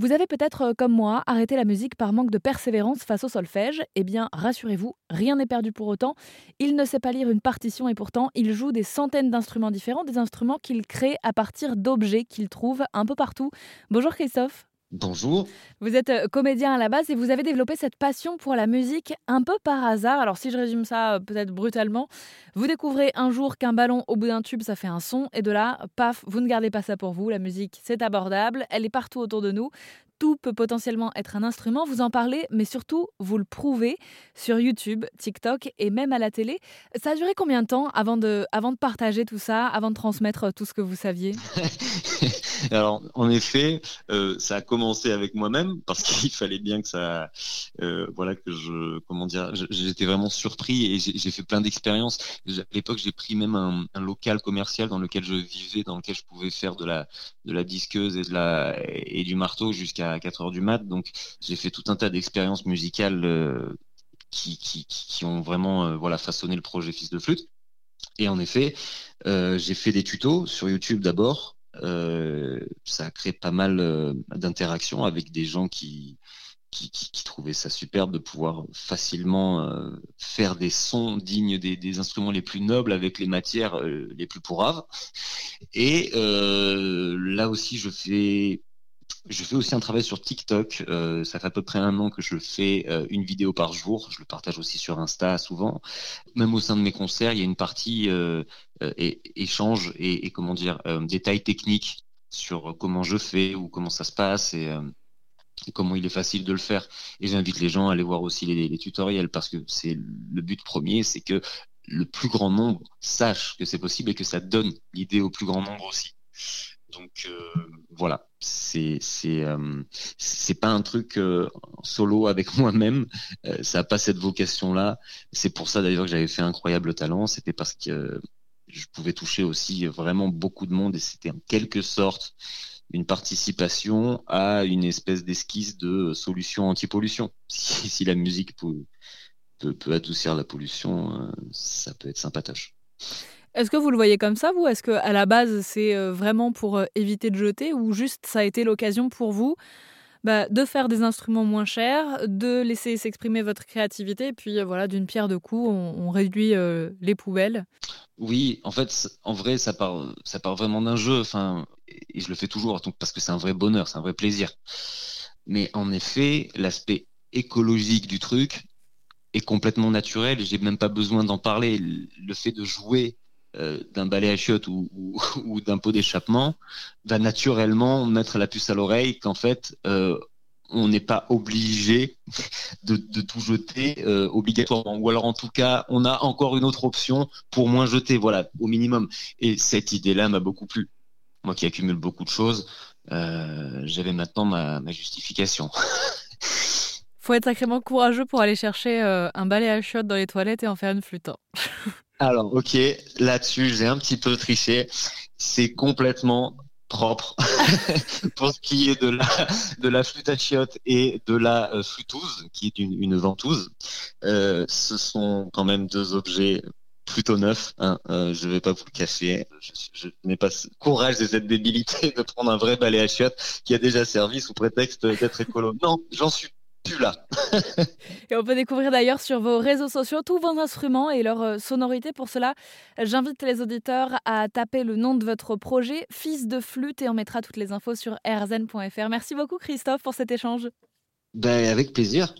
Vous avez peut-être, euh, comme moi, arrêté la musique par manque de persévérance face au solfège. Eh bien, rassurez-vous, rien n'est perdu pour autant. Il ne sait pas lire une partition et pourtant, il joue des centaines d'instruments différents, des instruments qu'il crée à partir d'objets qu'il trouve un peu partout. Bonjour Christophe. Bonjour. Vous êtes euh, comédien à la base et vous avez développé cette passion pour la musique un peu par hasard. Alors si je résume ça euh, peut-être brutalement, vous découvrez un jour qu'un ballon au bout d'un tube ça fait un son et de là, paf, vous ne gardez pas ça pour vous. La musique c'est abordable, elle est partout autour de nous tout peut potentiellement être un instrument. Vous en parlez, mais surtout, vous le prouvez sur YouTube, TikTok et même à la télé. Ça a duré combien de temps avant de, avant de partager tout ça, avant de transmettre tout ce que vous saviez? Alors, en effet, euh, ça a commencé avec moi-même parce qu'il fallait bien que ça, euh, voilà, que je, comment dire, j'étais vraiment surpris et j'ai fait plein d'expériences. À l'époque, j'ai pris même un, un, local commercial dans lequel je vivais, dans lequel je pouvais faire de la, de la disqueuse et de la, et du marteau jusqu'à à 4 heures du mat. Donc j'ai fait tout un tas d'expériences musicales euh, qui, qui, qui, ont vraiment euh, voilà façonné le projet Fils de flûte. Et en effet, euh, j'ai fait des tutos sur YouTube d'abord. ça a créé pas mal d'interactions avec des gens qui, qui, qui, trouvaient ça superbe de pouvoir facilement faire des sons dignes des, instruments les plus nobles avec les matières les plus pourraves. Et là aussi, je fais je fais aussi un travail sur TikTok. Euh, ça fait à peu près un an que je fais euh, une vidéo par jour. Je le partage aussi sur Insta souvent. Même au sein de mes concerts, il y a une partie euh, échange et, comment dire détails techniques sur comment je fais ou comment ça se passe et, comment il est facile de le faire. Et j'invite les gens à aller voir aussi les, les tutoriels parce que c'est le but premier, c'est que le plus grand nombre sache que c'est possible et que ça donne l'idée au plus grand nombre aussi. Donc voilà, c'est c'est euh, c'est pas un truc euh, solo avec moi-même. Euh, ça a pas cette vocation-là. C'est pour ça d'ailleurs que j'avais fait incroyable talent. C'était parce que je pouvais toucher aussi vraiment beaucoup de monde et c'était en quelque sorte une participation à une espèce d'esquisse de solution anti-pollution. Si, si, la musique peut, peut, peut adoucir la pollution, ça peut être sympatoche. Est-ce que vous le voyez comme ça, vous? Est-ce qu'à la base, c'est euh, vraiment pour euh, éviter de jeter ou juste ça a été l'occasion pour vous bah, de faire des instruments moins chers, de laisser s'exprimer votre créativité, et puis euh, voilà, d'une pierre de coups, on, réduit les poubelles? Oui, en fait, en vrai, ça part, ça part vraiment d'un jeu, enfin, et je le fais toujours parce que c'est un vrai bonheur, c'est un vrai plaisir. Mais en effet, l'aspect écologique du truc est complètement naturel, j'ai même pas besoin d'en parler. Le fait de jouer euh, d'un balai à chiottes ou, d'un pot d'échappement va naturellement mettre la puce à l'oreille qu'en fait euh, on n'est pas obligé de, tout jeter euh, obligatoirement ou alors en tout cas on a encore une autre option pour moins jeter voilà au minimum et cette idée là m'a beaucoup plu moi qui accumule beaucoup de choses j'avais maintenant ma, ma justification faut être sacrément courageux pour aller chercher un balai à chiottes dans les toilettes et en faire une flûte. Hein. Alors, ok, là-dessus, j'ai un petit peu triché. C'est complètement propre pour ce qui est de la de la flûte à chiottes et de la euh, flûteuse qui est une, ventouse. Euh, ce sont quand même deux objets plutôt neufs. Hein. Euh, je vais pas vous le cacher. Je, n'ai pas courage de cette débilité de prendre un vrai balai à chiottes qui a déjà servi sous prétexte d'être écolo. Non, j'en suis là. et on peut découvrir d'ailleurs sur vos réseaux sociaux tous vos instruments et leur euh, sonorité. Pour cela, j'invite les auditeurs à taper le nom de votre projet, Fils de flûte, et on mettra toutes les infos sur rzn.fr. Merci beaucoup Christophe pour cet échange. Ben, avec plaisir.